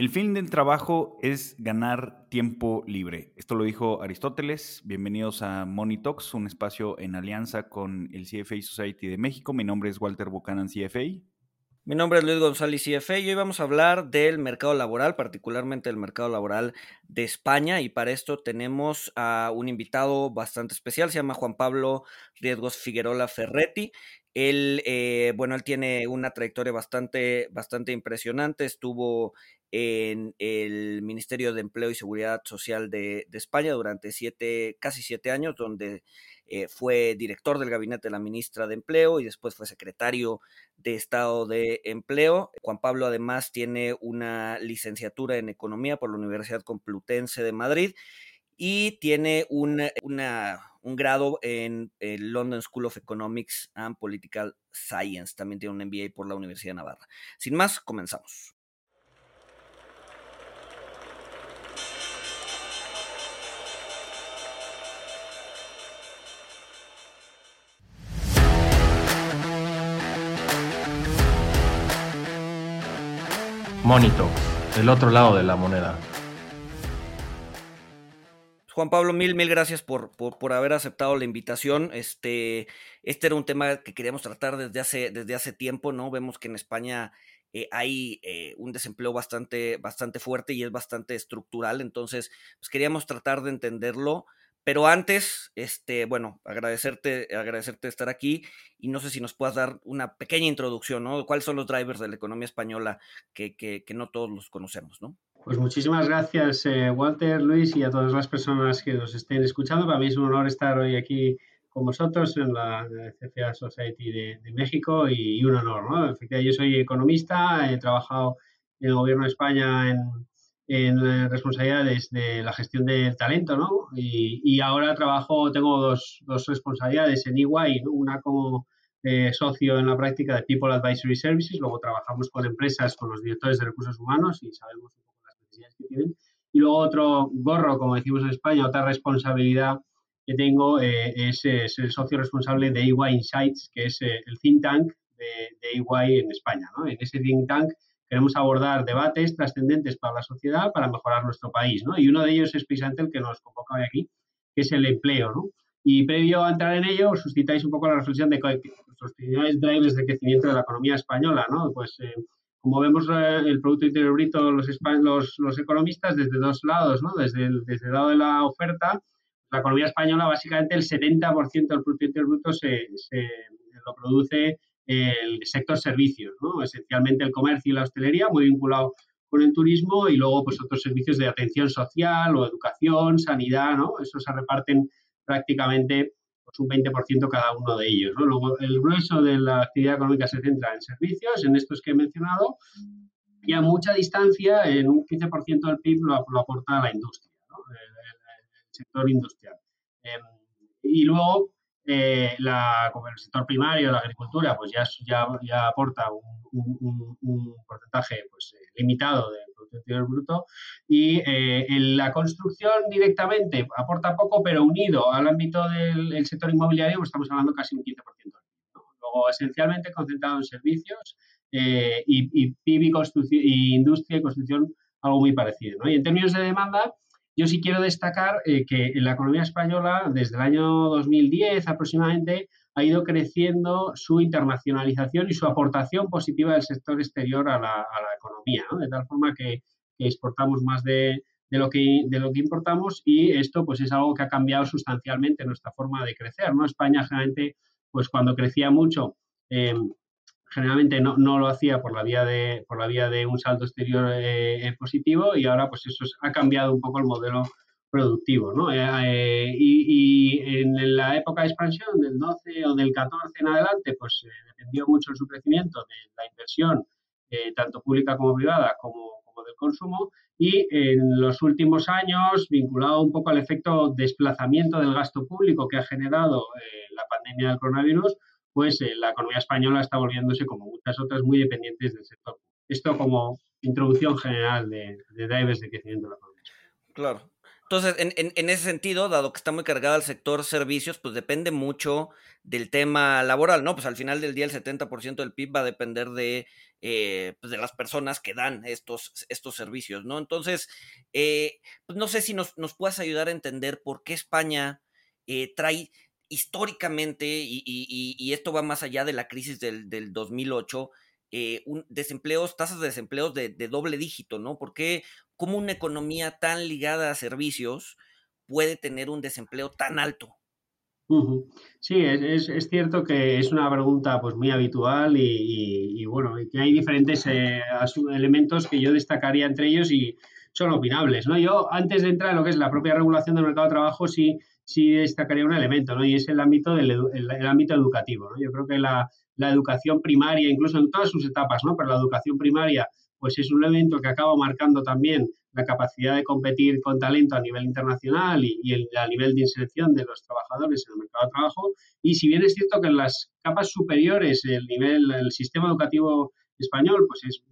El fin del trabajo es ganar tiempo libre. Esto lo dijo Aristóteles. Bienvenidos a Money Talks, un espacio en alianza con el CFA Society de México. Mi nombre es Walter Buchanan, CFA. Mi nombre es Luis González, CFA, y hoy vamos a hablar del mercado laboral, particularmente del mercado laboral de España. Y para esto tenemos a un invitado bastante especial, se llama Juan Pablo Riesgos Figuerola Ferretti. Él, eh, bueno, él tiene una trayectoria bastante, bastante impresionante. Estuvo en el Ministerio de Empleo y Seguridad Social de, España durante siete, casi siete años, donde eh, fue director del gabinete de la ministra de Empleo y después fue secretario de Estado de Empleo. Juan Pablo además tiene una licenciatura en Economía por la Universidad Complutense de Madrid y tiene un grado en el London School of Economics and Political Science. También tiene un MBA por la Universidad de Navarra. Sin más, comenzamos. Monito, el otro lado de la moneda. Juan Pablo, mil, mil gracias por, por, haber aceptado la invitación. Este, este era un tema que queríamos tratar desde hace, desde hace tiempo, ¿no? Vemos que en España eh, hay eh, un desempleo bastante, bastante fuerte y es bastante estructural, entonces pues queríamos tratar de entenderlo. Pero antes, este, bueno, agradecerte, agradecerte estar aquí y no sé si nos puedas dar una pequeña introducción, ¿no? ¿Cuáles son los drivers de la economía española que, no todos los conocemos, ¿no? Pues muchísimas gracias, eh, Walter, Luis, y a todas las personas que nos estén escuchando. Para mí es un honor estar hoy aquí con vosotros en la CFA Society de, México y, un honor, ¿no? Efectivamente, yo soy economista, he trabajado en el gobierno de España en, en responsabilidades de la gestión del talento, ¿no? Y, ahora trabajo, tengo dos, dos responsabilidades en EY, una como eh, socio en la práctica de People Advisory Services, luego trabajamos con empresas, con los directores de recursos humanos y sabemos un poco las necesidades que tienen. Y luego otro gorro, como decimos en España, otra responsabilidad que tengo eh, es, el socio responsable de EY Insights, que es eh, el think tank de, de EY en España, ¿no? En ese think tank queremos abordar debates trascendentes para la sociedad para mejorar nuestro país, ¿no? Y uno de ellos es precisamente el que nos convoca hoy aquí, que es el empleo, ¿no? Y previo a entrar en ello, suscitáis un poco la reflexión de nuestros principales drivers de crecimiento de la economía española, ¿no? Pues eh, como vemos eh, el Producto Interior Bruto, los, los, los, economistas desde dos lados, ¿no? Desde el, desde el lado de la oferta, la economía española básicamente el 70% del Producto Interior Bruto se, se lo produce el sector servicios, ¿no? esencialmente el comercio y la hostelería, muy vinculado con el turismo y luego pues otros servicios de atención social o educación, sanidad, ¿no? Eso se reparten prácticamente pues, un 20% cada uno de ellos, ¿no? Luego el grueso de la actividad económica se centra en servicios, en estos que he mencionado, y a mucha distancia, en un 15% del PIB lo, aporta la industria, ¿no? el, sector industrial. Em, y luego eh, la, como el sector primario, la agricultura, pues ya, ya, ya aporta un, un, porcentaje pues, eh, limitado del Producto Interior Bruto y eh, en la construcción directamente aporta poco, pero unido al ámbito del sector inmobiliario, pues estamos hablando casi un 15%. Luego, esencialmente concentrado en servicios y, y PIB y, y industria y construcción algo muy parecido. ¿no? Y en términos de demanda, yo sí quiero destacar eh, que en la economía española, desde el año 2010 aproximadamente, ha ido creciendo su internacionalización y su aportación positiva del sector exterior a la, economía, de tal forma que, exportamos más de, lo que, de lo que importamos y esto pues es algo que ha cambiado sustancialmente nuestra forma de crecer. ¿no? España generalmente, pues cuando crecía mucho, eh, generalmente no, no, lo hacía por la vía de, por la vía de un saldo exterior eh, eh, positivo y ahora pues eso ha cambiado un poco el modelo productivo. ¿no? Eh, y, en la época de expansión del 12 o del 14 en adelante pues dependió mucho su crecimiento de la inversión, tanto pública como privada, como, como del consumo. Y en los últimos años, vinculado un poco al efecto desplazamiento del gasto público que ha generado la pandemia del coronavirus, pues eh, la economía española está volviéndose, como muchas otras, muy dependientes del sector. Esto como introducción general de, de drivers de crecimiento de la economía. Claro. Entonces, en, ese sentido, dado que está muy cargado el sector servicios, pues depende mucho del tema laboral, ¿no? Pues al final del día el 70% del PIB va a depender de, eh, pues de las personas que dan estos, estos servicios, ¿no? Entonces, eh, pues no sé si nos, nos, puedas ayudar a entender por qué España trae históricamente, y, esto va más allá de la crisis del, del 2008, un desempleos, tasas de desempleos de, doble dígito, ¿no? ¿Por qué, cómo una economía tan ligada a servicios puede tener un desempleo tan alto. Sí, es, cierto que es una pregunta pues muy habitual y, bueno, que hay diferentes eh, elementos que yo destacaría entre ellos y son opinables. ¿no? Yo, antes de entrar en lo que es la propia regulación del mercado de trabajo, sí, sí destacaría un elemento, ¿no? y es el ámbito, del, el, ámbito educativo. ¿no? Yo creo que la, la, educación primaria, incluso en todas sus etapas, ¿no? pero la educación primaria pues es un elemento que acaba marcando también la capacidad de competir con talento a nivel internacional y, el, a nivel de inserción de los trabajadores en el mercado de trabajo. Y si bien es cierto que en las capas superiores el nivel, el sistema educativo español, pues es,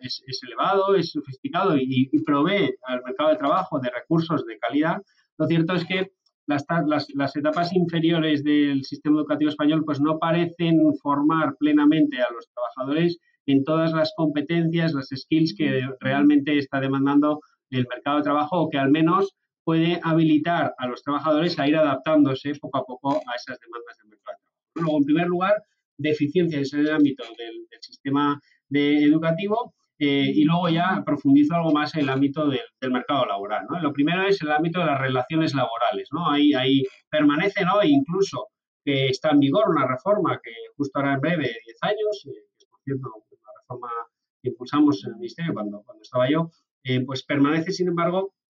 es, elevado, es sofisticado y, provee al mercado de trabajo de recursos de calidad, lo cierto es que las, las, las, etapas inferiores del sistema educativo español pues no parecen formar plenamente a los trabajadores en todas las competencias, las skills que realmente está demandando el mercado de trabajo o que al menos puede habilitar a los trabajadores a ir adaptándose poco a poco a esas demandas del mercado de trabajo. Luego, en primer lugar, deficiencias en el ámbito del, sistema educativo eh, y luego ya profundizo algo más en el ámbito del, mercado laboral. Lo primero es el ámbito de las relaciones laborales. ¿no? Ahí, ahí permanece ¿no? E incluso que está en vigor una reforma que justo ahora en breve, 10 años, eh, que es por cierto forma que impulsamos en el Ministerio cuando, cuando estaba yo, eh, pues permanece, sin embargo, eh,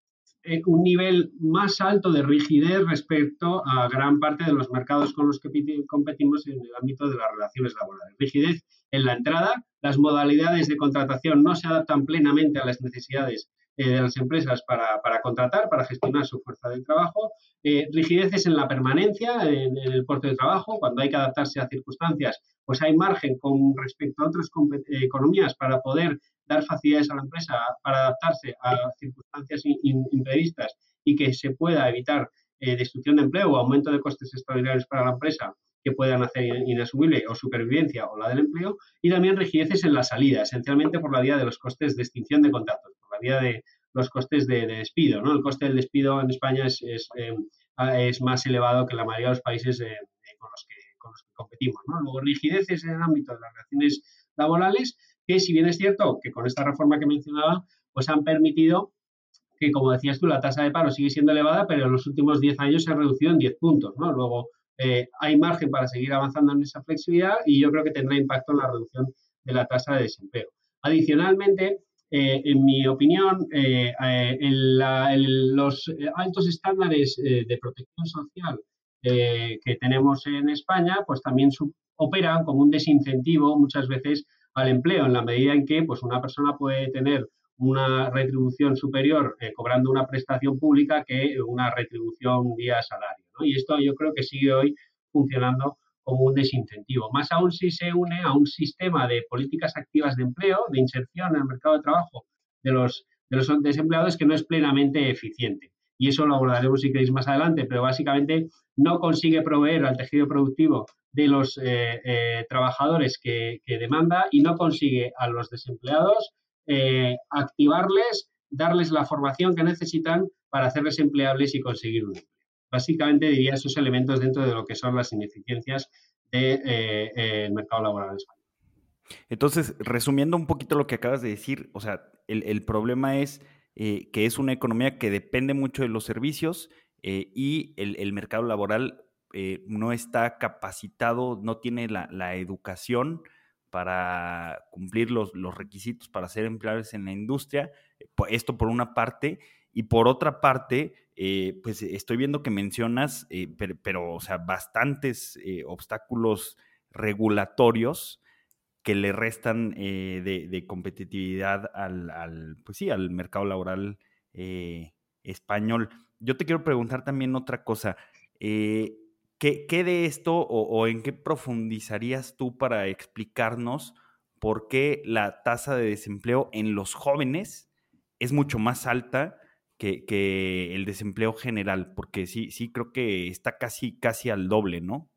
un nivel más alto de rigidez respecto a gran parte de los mercados con los que competimos en el ámbito de las relaciones laborales. Rigidez en la entrada, las modalidades de contratación no se adaptan plenamente a las necesidades eh, de las empresas para, para, contratar, para gestionar su fuerza de trabajo, eh, rigideces en la permanencia en, el puerto de trabajo, cuando hay que adaptarse a circunstancias, pues hay margen con respecto a otras eh, economías para poder dar facilidades a la empresa para adaptarse a circunstancias imprevistas y que se pueda evitar destrucción de empleo o aumento de costes extraordinarios para la empresa que puedan hacer inasumible o supervivencia o la del empleo, y también rigideces en la salida, esencialmente por la vía de los costes de extinción de contratos, por la vía de los costes de, despido. ¿no? El coste del despido en España es, es, eh, es, más elevado que la mayoría de los países eh, con, los que, con, los que, competimos. ¿no? Luego, rigideces en el ámbito de las relaciones laborales, que si bien es cierto que con esta reforma que mencionaba, pues han permitido que, como decías tú, la tasa de paro sigue siendo elevada, pero en los últimos 10 años se ha reducido en 10 puntos. ¿no? Luego, eh, hay margen para seguir avanzando en esa flexibilidad y yo creo que tendrá impacto en la reducción de la tasa de desempleo. Adicionalmente, eh, en mi opinión, eh, los altos estándares de protección social que tenemos en España, pues también operan como un desincentivo muchas veces al empleo, en la medida en que pues, una persona puede tener una retribución superior cobrando una prestación pública que una retribución vía salario. Y esto yo creo que sigue hoy funcionando como un desincentivo. Más aún si se une a un sistema de políticas activas de empleo, de inserción en el mercado de trabajo de los, de los desempleados que no es plenamente eficiente. Y eso lo abordaremos si queréis más adelante, pero básicamente no consigue proveer al tejido productivo de los eh, eh, trabajadores que, demanda y no consigue a los desempleados eh, activarles, darles la formación que necesitan para hacerles empleables y conseguir un empleo. Básicamente diría esos elementos dentro de lo que son las ineficiencias del de, mercado laboral español. Entonces, resumiendo un poquito lo que acabas de decir, o sea, el, problema es que es una economía que depende mucho de los servicios y el, mercado laboral no está capacitado, no tiene la, educación para cumplir los, requisitos para ser empleados en la industria. Esto por una parte. Y por otra parte, eh, pues estoy viendo que mencionas, eh, pero, o sea, bastantes eh, obstáculos regulatorios que le restan de, competitividad al, pues sí, al mercado laboral español. Yo te quiero preguntar también otra cosa. ¿Qué, de esto o, en qué profundizarías tú para explicarnos por qué la tasa de desempleo en los jóvenes es mucho más alta que, el desempleo general, porque sí, sí creo que está casi, casi al doble, ¿no?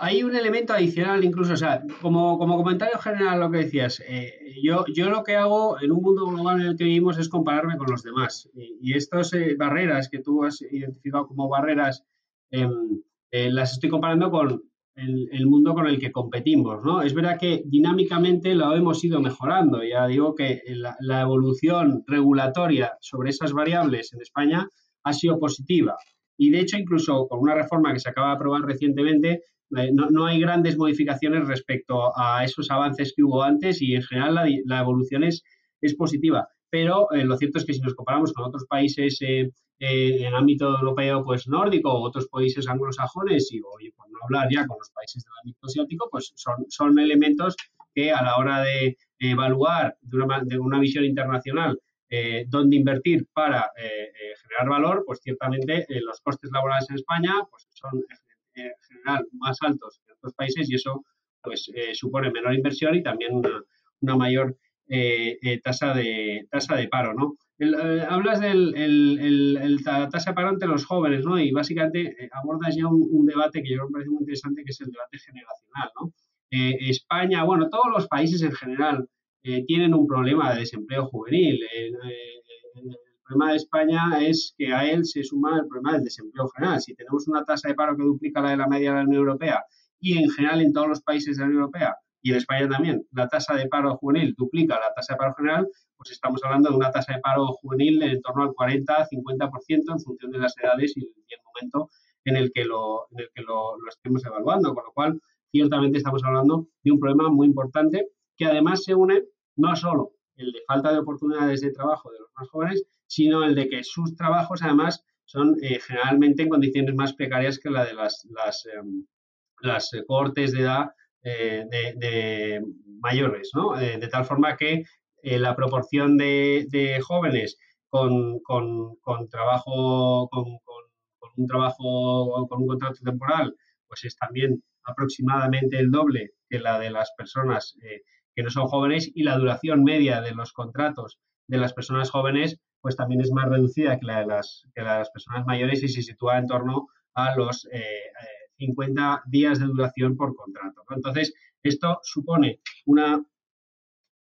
Hay un elemento adicional incluso, o sea, como, como comentario general lo que decías, eh, yo, yo lo que hago en un mundo global en el que vivimos es compararme con los demás. Y, estas eh, barreras que tú has identificado como barreras, eh, las estoy comparando con el, mundo con el que competimos, ¿no? Es verdad que dinámicamente lo hemos ido mejorando. Ya digo que la, la evolución regulatoria sobre esas variables en España ha sido positiva. Y de hecho, incluso con una reforma que se acaba de aprobar recientemente, eh, no, hay grandes modificaciones respecto a esos avances que hubo antes y en general la, evolución es, positiva. Pero eh, lo cierto es que si nos comparamos con otros países eh, en el ámbito europeo pues nórdico otros países anglosajones y por no hablar ya con los países del ámbito asiático, pues son, son elementos que a la hora de evaluar de una, de una visión internacional dónde invertir para generar valor, pues ciertamente los costes laborales en España pues son en general más altos que en otros países y eso pues eh, supone menor inversión y también una, mayor eh, eh, tasa, de, tasa de paro, ¿no? hablas de la tasa de paro entre los jóvenes, ¿no? Y básicamente abordas ya un, debate que yo me parece muy interesante, que es el debate generacional, ¿no? España, bueno, todos los países en general tienen un problema de desempleo juvenil problema de España es que a él se suma el problema del desempleo general. Si tenemos una tasa de paro que duplica la de la media de la Unión Europea y en general en todos los países de la Unión Europea y en España también, la tasa de paro juvenil duplica la tasa de paro general, pues estamos hablando de una tasa de paro juvenil en torno al 40-50% en función de las edades y, el momento en el que, lo, en el que lo, estemos evaluando. Con lo cual, ciertamente estamos hablando de un problema muy importante que además se une no solo el de falta de oportunidades de trabajo de los más jóvenes, sino el de que sus trabajos además son eh, generalmente en condiciones más precarias que la de las, las, em, las cortes de edad eh, de, mayores, ¿no? Eh, de tal forma que la proporción de, jóvenes con, trabajo, con, un trabajo, con un contrato temporal, pues es también aproximadamente el doble que la de las personas que no son jóvenes y la duración media de los contratos de las personas jóvenes pues también es más reducida que la de las, las personas mayores y se sitúa en torno a los 50 eh, eh, días de duración por contrato. Entonces, esto supone una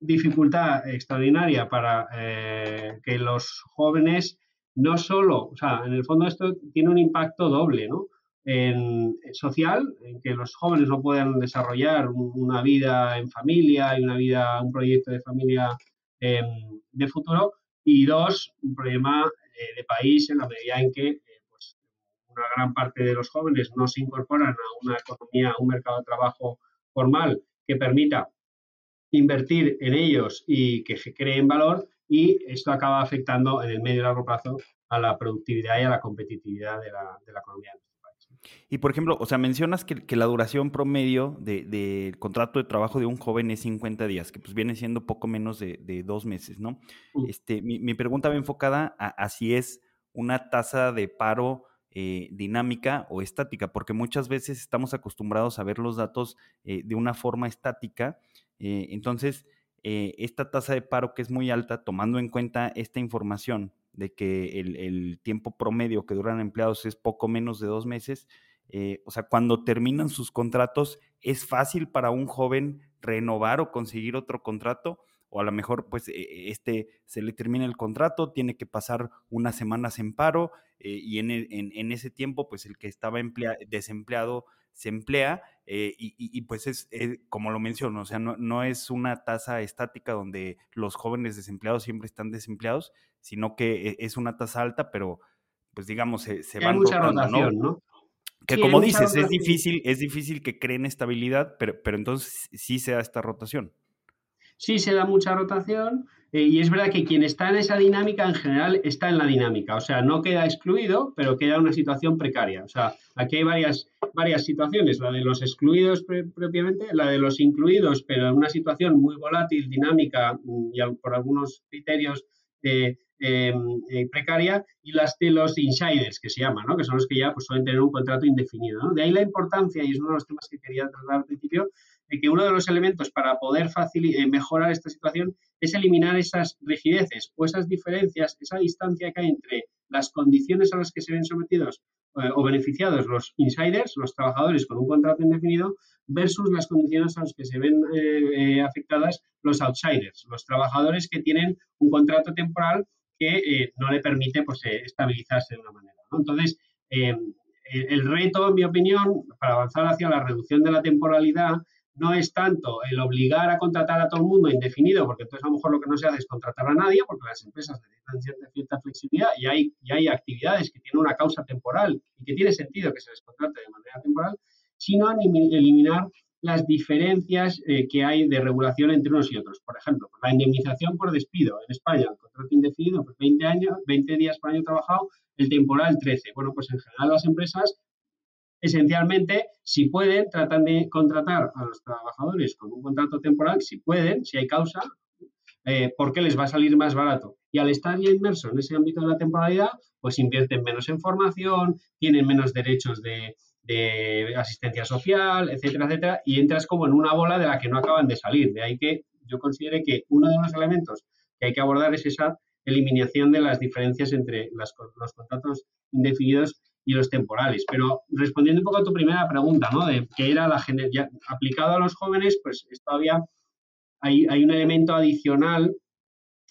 dificultad extraordinaria para eh, que los jóvenes no solo, o sea, en el fondo esto tiene un impacto doble, ¿no? En, social, en que los jóvenes no puedan desarrollar una vida en familia y una vida, un proyecto de familia em, de futuro, y dos, un problema eh, de país en la medida en que una gran parte de los jóvenes no se incorporan a una economía, a un mercado de trabajo formal que permita invertir en ellos y que creen valor y esto acaba afectando en el medio y largo plazo a la productividad y a la competitividad de la, de la economía. Y por ejemplo, o sea, mencionas que, la duración promedio del contrato de trabajo de un joven es 50 días, que pues viene siendo poco menos de, dos meses, ¿no? Este, mi, pregunta va enfocada a, si es una tasa de paro eh, dinámica o estática, porque muchas veces estamos acostumbrados a ver los datos eh, de una forma estática. Eh, entonces, esta tasa de paro que es muy alta, tomando en cuenta esta información, de que el, tiempo promedio que duran empleados es poco menos de dos meses. O sea, cuando terminan sus contratos, ¿es fácil para un joven renovar o conseguir otro contrato? O a lo mejor, pues, e, este se le termina el contrato, tiene que pasar unas semanas en paro eh, y en, en, ese tiempo, pues, el que estaba desempleado se emplea eh, y, pues es, como lo menciono, o sea, no, no, es una tasa estática donde los jóvenes desempleados siempre están desempleados, sino que e, es una tasa alta, pero pues digamos, se, se van mucha rotación, ¿no? Que como dices, es difícil, es difícil que creen estabilidad, pero, pero entonces sí se da esta rotación. Sí se da mucha rotación, eh, y es verdad que quien está en esa dinámica en general está en la dinámica, o sea, no queda excluido, pero queda una situación precaria. O sea, aquí hay varias, varias situaciones, la de los excluidos propiamente, la de los incluidos, pero en una situación muy volátil, dinámica mm, y por algunos criterios eh, eh, precaria, y las de los insiders, que se llaman, ¿no? que son los que ya pues, suelen tener un contrato indefinido. De ahí la importancia, y es uno de los temas que quería tratar al principio, que uno de los elementos para poder eh, mejorar esta situación es eliminar esas rigideces o esas diferencias, esa distancia que hay entre las condiciones a las que se ven sometidos eh, o beneficiados los insiders, los trabajadores con un contrato indefinido, versus las condiciones a las que se ven eh, afectadas los outsiders, los trabajadores que tienen un contrato temporal que no le permite pues, estabilizarse de una manera. Entonces, el reto, en mi opinión, para avanzar hacia la reducción de la temporalidad no es tanto el obligar a contratar a todo el mundo indefinido, porque entonces a lo mejor lo que no se hace es contratar a nadie, porque las empresas necesitan cierta, flexibilidad y hay, y hay actividades que tienen una causa temporal y que tiene sentido que se les contrate de manera temporal, sino eliminar las diferencias eh, que hay de regulación entre unos y otros. Por ejemplo, la indemnización por despido en España, el contrato indefinido, pues 20 años, 20 días por año trabajado, el temporal 13. Bueno, pues en general las empresas esencialmente, si pueden, tratan de contratar a los trabajadores con un contrato temporal, si pueden, si hay causa, eh, porque les va a salir más barato. Y al estar ya inmerso en ese ámbito de la temporalidad, pues invierten menos en formación, tienen menos derechos de, asistencia social, etcétera, etcétera, y entras como en una bola de la que no acaban de salir. De ahí que yo considere que uno de los elementos que hay que abordar es esa eliminación de las diferencias entre los contratos indefinidos y los temporales. Pero respondiendo un poco a tu primera pregunta, ¿no? De que era la ya, aplicado a los jóvenes, pues todavía hay, hay un elemento adicional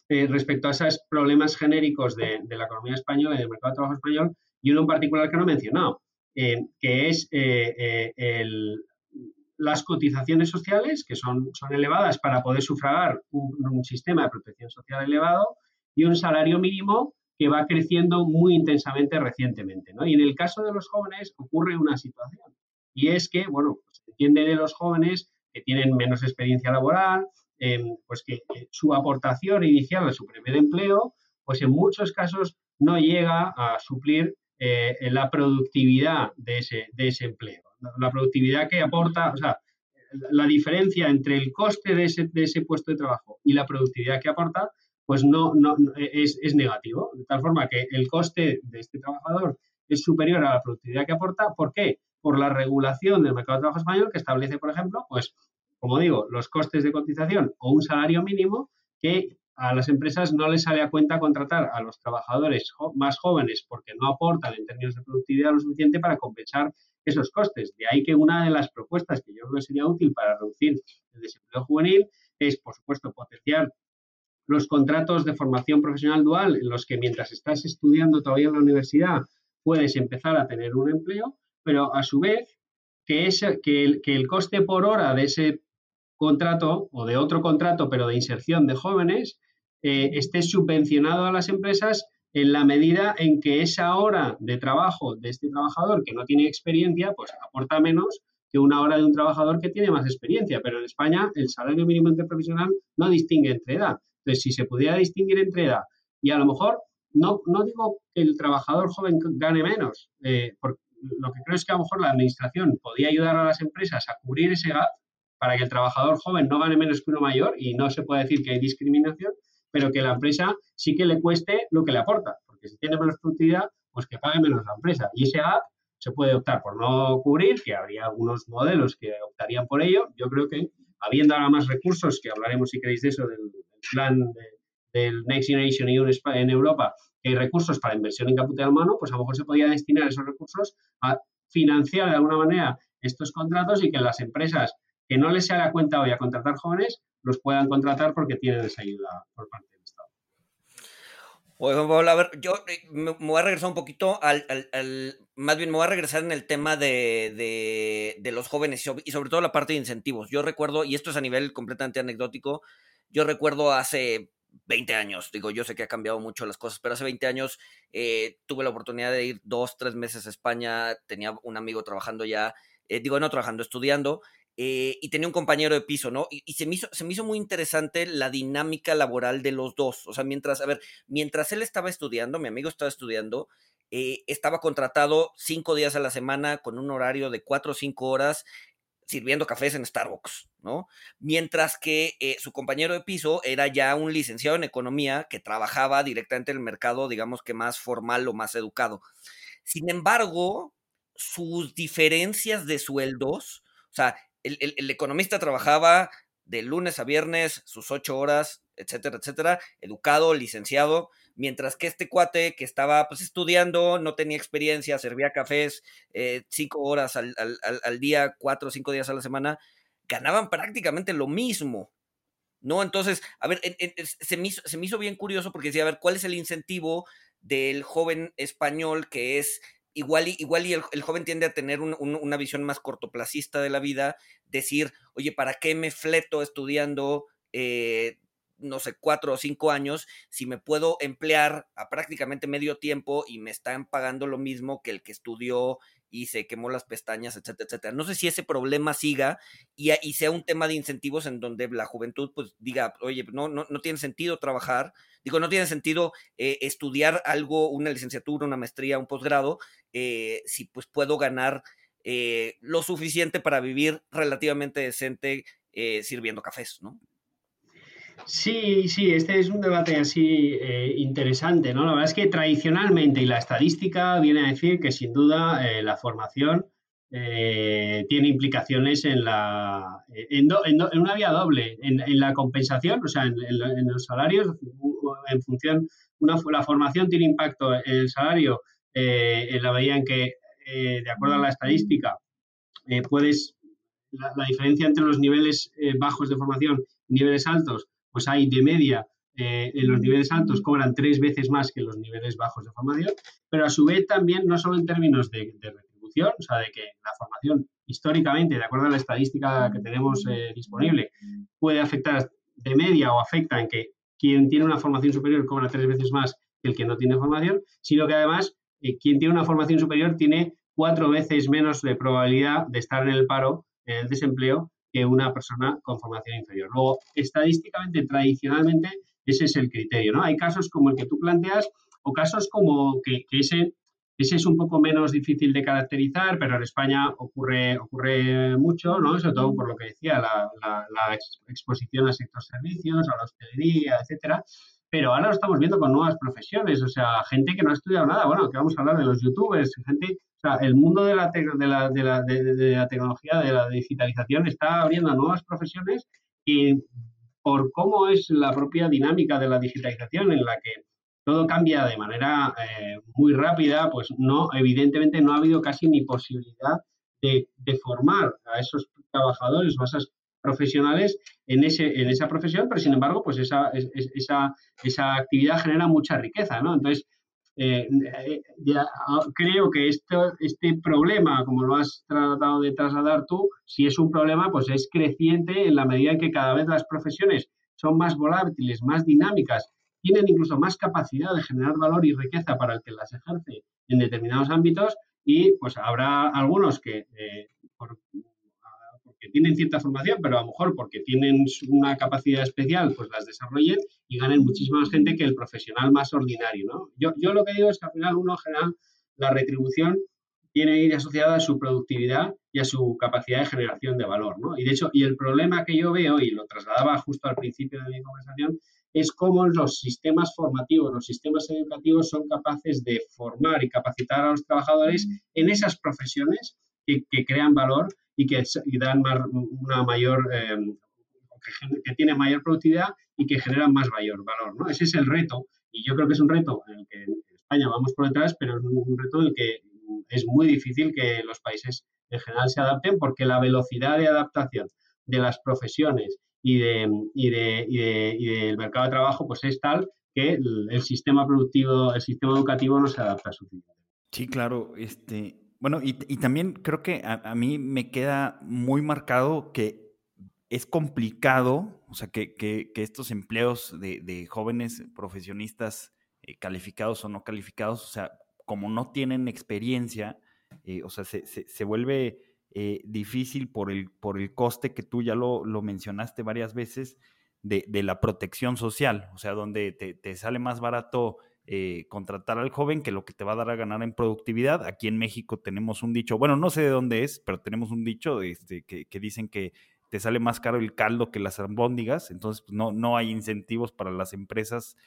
eh, respecto a esos problemas genéricos de, la economía española y del mercado de trabajo español, y uno en particular que no he mencionado, eh, que es eh, las cotizaciones sociales, que son elevadas para poder sufragar un sistema de protección social elevado, y un salario mínimo que va creciendo muy intensamente recientemente. ¿no? Y en el caso de los jóvenes ocurre una situación. Y es que, bueno, pues se entiende de los jóvenes que tienen menos experiencia laboral, em, pues que, su aportación inicial a su primer empleo, pues en muchos casos no llega a suplir eh, la productividad de ese, de empleo. La productividad que aporta, o sea, la diferencia entre el coste de ese puesto de trabajo y la productividad que aporta pues no, no es, es, negativo. De tal forma que el coste de este trabajador es superior a la productividad que aporta. ¿Por qué? Por la regulación del mercado de trabajo español que establece, por ejemplo, pues, como digo, los costes de cotización o un salario mínimo que a las empresas no les sale a cuenta contratar a los trabajadores más jóvenes porque no aportan en términos de productividad lo suficiente para compensar esos costes. De ahí que una de las propuestas que yo creo que sería útil para reducir el desempleo juvenil es, por supuesto, potenciar los contratos de formación profesional dual, en los que mientras estás estudiando todavía en la universidad puedes empezar a tener un empleo, pero a su vez que, que, el, que el coste por hora de ese contrato o de otro contrato, pero de inserción de jóvenes, eh, esté subvencionado a las empresas en la medida en que esa hora de trabajo de este trabajador que no tiene experiencia, pues aporta menos que una hora de un trabajador que tiene más experiencia. Pero en España el salario mínimo interprofesional no distingue entre edad. Entonces, si se pudiera distinguir entre edad y a lo mejor, no, no digo que el trabajador joven gane menos, eh, porque lo que creo es que a lo mejor la administración podía ayudar a las empresas a cubrir ese gap para que el trabajador joven no gane menos que uno mayor y no se puede decir que hay discriminación, pero que la empresa sí que le cueste lo que le aporta, porque si tiene menos productividad, pues que pague menos la empresa. Y ese gap se puede optar por no cubrir, que habría algunos modelos que optarían por ello. Yo creo que habiendo ahora más recursos, que hablaremos si queréis de eso, del, plan del Next Generation EU en Europa, que hay recursos para inversión en capital humano, pues a lo mejor se podía destinar esos recursos a financiar de alguna manera estos contratos y que las empresas que no les se haga cuenta hoy a contratar jóvenes, los puedan contratar porque tienen esa ayuda por parte del Bueno, a ver, yo eh, me voy a regresar un poquito al, más bien me voy a regresar en el tema de, de los jóvenes y sobre todo la parte de incentivos. Yo recuerdo, y esto es a nivel completamente anecdótico, yo recuerdo hace 20 años, digo, yo sé que ha cambiado mucho las cosas, pero hace 20 años eh, tuve la oportunidad de ir dos, tres meses a España, tenía un amigo trabajando ya, eh, digo, no trabajando, estudiando, eh, y tenía un compañero de piso, ¿no? Y, se, me hizo, se me hizo muy interesante la dinámica laboral de los dos, o sea, mientras, a ver, mientras él estaba estudiando, mi amigo estaba estudiando, estaba contratado cinco días a la semana con un horario de cuatro o cinco horas sirviendo cafés en Starbucks, ¿no? Mientras que eh, su compañero de piso era ya un licenciado en economía que trabajaba directamente en el mercado, digamos que más formal o más educado. Sin embargo, sus diferencias de sueldos, o sea, el, economista trabajaba de lunes a viernes, sus ocho horas, etcétera, etcétera, educado, licenciado, mientras que este cuate que estaba pues estudiando, no tenía experiencia, servía cafés eh, cinco horas al, día, cuatro o cinco días a la semana, ganaban prácticamente lo mismo. ¿No? Entonces, a ver, se, me hizo, se me hizo bien curioso porque decía, a ver, ¿cuál es el incentivo del joven español que es igual y, igual y el, joven tiende a tener una visión más cortoplacista de la vida, decir, oye, ¿para qué me fleto estudiando, eh, no sé, cuatro o cinco años si me puedo emplear a prácticamente medio tiempo y me están pagando lo mismo que el que estudió y se quemó las pestañas, etcétera, etcétera. No sé si ese problema siga y, sea un tema de incentivos en donde la juventud pues diga, oye, no, no, no tiene sentido trabajar, digo, no tiene sentido eh, estudiar algo, una licenciatura, una maestría, un posgrado, eh, si pues puedo ganar eh, lo suficiente para vivir relativamente decente sirviendo cafés, ¿no? Sí, sí, este es un debate así eh, interesante, ¿no? La verdad es que tradicionalmente y la estadística viene a decir que sin duda eh, la formación eh, tiene implicaciones en la en, una vía doble, en, la compensación, o sea, en, los salarios, en función, una, la formación tiene impacto en el salario en la medida en que, de acuerdo a la estadística, puedes la, la, diferencia entre los niveles bajos de formación y niveles altos pues hay de media eh, en los niveles altos cobran tres veces más que los niveles bajos de formación, pero a su vez también no solo en términos de, retribución, o sea, de que la formación históricamente, de acuerdo a la estadística que tenemos eh, disponible, puede afectar de media o afecta en que quien tiene una formación superior cobra tres veces más que el que no tiene formación, sino que además eh, quien tiene una formación superior tiene cuatro veces menos de probabilidad de estar en el paro, en el desempleo, que una persona con formación inferior. Luego, estadísticamente, tradicionalmente, ese es el criterio, ¿no? Hay casos como el que tú planteas o casos como que, ese, ese es un poco menos difícil de caracterizar, pero en España ocurre, ocurre mucho, ¿no? Sobre todo por lo que decía, la, la exposición al sector servicios, a la hostelería, etcétera. Pero ahora lo estamos viendo con nuevas profesiones, o sea, gente que no ha estudiado nada, bueno, que vamos a hablar de los youtubers, gente el mundo de la, de, la, de, la, de, la, tecnología, de la digitalización, está abriendo nuevas profesiones y por cómo es la propia dinámica de la digitalización en la que todo cambia de manera eh, muy rápida, pues no, evidentemente no ha habido casi ni posibilidad de, formar a esos trabajadores o a esas profesionales en, ese, en esa profesión, pero sin embargo, pues esa, esa, esa actividad genera mucha riqueza, ¿no? Entonces, eh, eh, ah, creo que esto, este problema, como lo has tratado de trasladar tú, si es un problema, pues es creciente en la medida en que cada vez las profesiones son más volátiles, más dinámicas, tienen incluso más capacidad de generar valor y riqueza para el que las ejerce en determinados ámbitos y pues habrá algunos que eh, por tienen cierta formación, pero a lo mejor porque tienen una capacidad especial, pues las desarrollen y ganen muchísima más gente que el profesional más ordinario, ¿no? Yo, yo lo que digo es que al final uno general la retribución tiene que ir asociada a su productividad y a su capacidad de generación de valor, ¿no? Y de hecho, y el problema que yo veo, y lo trasladaba justo al principio de mi conversación, es cómo los sistemas formativos, los sistemas educativos son capaces de formar y capacitar a los trabajadores en esas profesiones que, que crean valor y que dan una mayor, eh, que, tiene mayor productividad y que generan más mayor valor. ¿no? Ese es el reto y yo creo que es un reto en el que en España vamos por detrás, pero es un reto en el que es muy difícil que los países en general se adapten porque la velocidad de adaptación de las profesiones y, de, y, de, y, del mercado de trabajo pues es tal que el, sistema productivo, el sistema educativo no se adapta suficientemente. Sí, claro. Este, bueno, y, también creo que a, mí me queda muy marcado que es complicado, o sea, que, estos empleos de, jóvenes profesionistas eh, calificados o no calificados, o sea, como no tienen experiencia, eh, o sea, se, vuelve eh, difícil por el, por el coste que tú ya lo, mencionaste varias veces de, la protección social, o sea, donde te, te sale más barato eh, contratar al joven que lo que te va a dar a ganar en productividad. Aquí en México tenemos un dicho, bueno, no sé de dónde es, pero tenemos un dicho este, que, dicen que te sale más caro el caldo que las albóndigas, entonces pues, no, no hay incentivos para las empresas